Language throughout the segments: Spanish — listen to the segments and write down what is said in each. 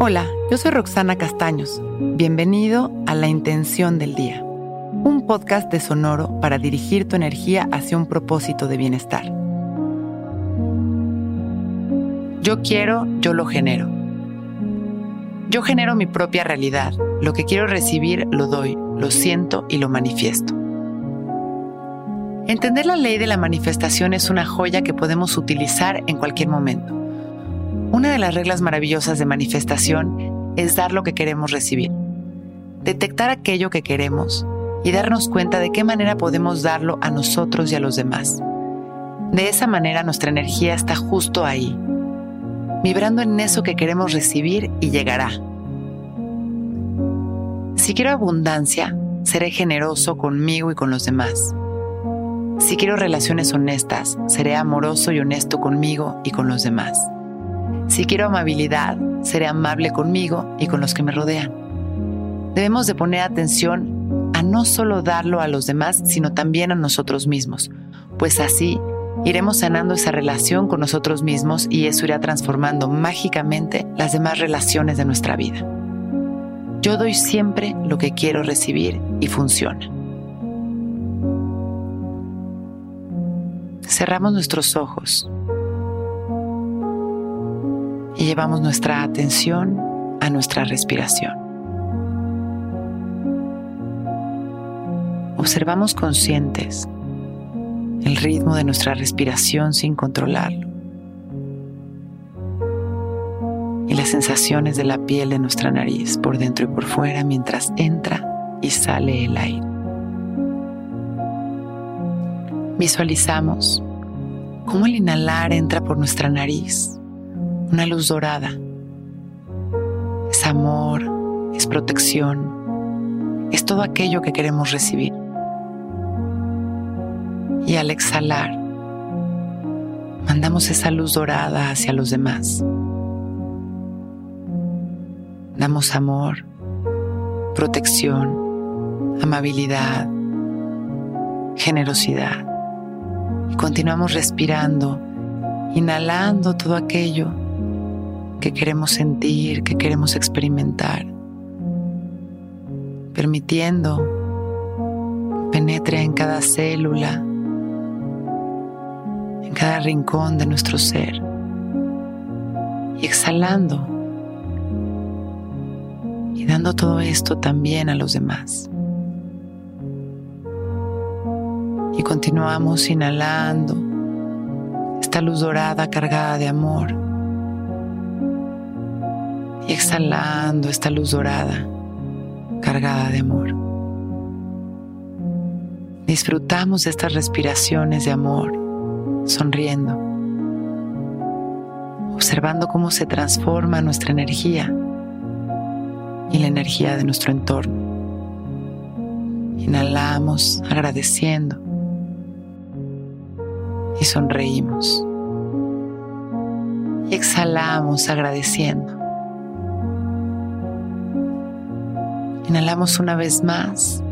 Hola, yo soy Roxana Castaños. Bienvenido a La Intención del Día, un podcast de Sonoro para dirigir tu energía hacia un propósito de bienestar. Yo quiero, yo lo genero. Yo genero mi propia realidad. Lo que quiero recibir, lo doy, lo siento y lo manifiesto. Entender la ley de la manifestación es una joya que podemos utilizar en cualquier momento. Una de las reglas maravillosas de manifestación es dar lo que queremos recibir. Detectar aquello que queremos y darnos cuenta de qué manera podemos darlo a nosotros y a los demás. De esa manera nuestra energía está justo ahí, vibrando en eso que queremos recibir y llegará. Si quiero abundancia, seré generoso conmigo y con los demás. Si quiero relaciones honestas, seré amoroso y honesto conmigo y con los demás. Si quiero amabilidad, seré amable conmigo y con los que me rodean. Debemos de poner atención a no solo darlo a los demás, sino también a nosotros mismos, pues así iremos sanando esa relación con nosotros mismos y eso irá transformando mágicamente las demás relaciones de nuestra vida. Yo doy siempre lo que quiero recibir y funciona. Cerramos nuestros ojos y llevamos nuestra atención a nuestra respiración. Observamos conscientes el ritmo de nuestra respiración sin controlarlo y las sensaciones de la piel de nuestra nariz por dentro y por fuera mientras entra y sale el aire. Visualizamos cómo el inhalar entra por nuestra nariz, una luz dorada. Es amor, es protección, es todo aquello que queremos recibir. Y al exhalar, mandamos esa luz dorada hacia los demás. Damos amor, protección, amabilidad, generosidad y continuamos respirando, inhalando todo aquello que queremos sentir, que queremos experimentar, permitiendo que penetre en cada célula, en cada rincón de nuestro ser y exhalando y dando todo esto también a los demás. Y continuamos inhalando esta luz dorada cargada de amor. Y exhalando esta luz dorada cargada de amor. Disfrutamos de estas respiraciones de amor, sonriendo, observando cómo se transforma nuestra energía y la energía de nuestro entorno. Inhalamos agradeciendo y sonreímos. Y exhalamos agradeciendo. Inhalamos una vez más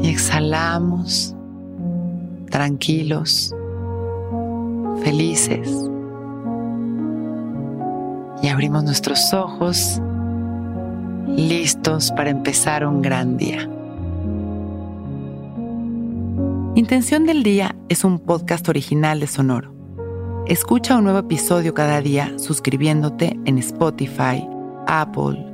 y exhalamos tranquilos, felices. Y abrimos nuestros ojos listos para empezar un gran día. Intención del Día es un podcast original de Sonoro. Escucha un nuevo episodio cada día suscribiéndote en Spotify, Apple,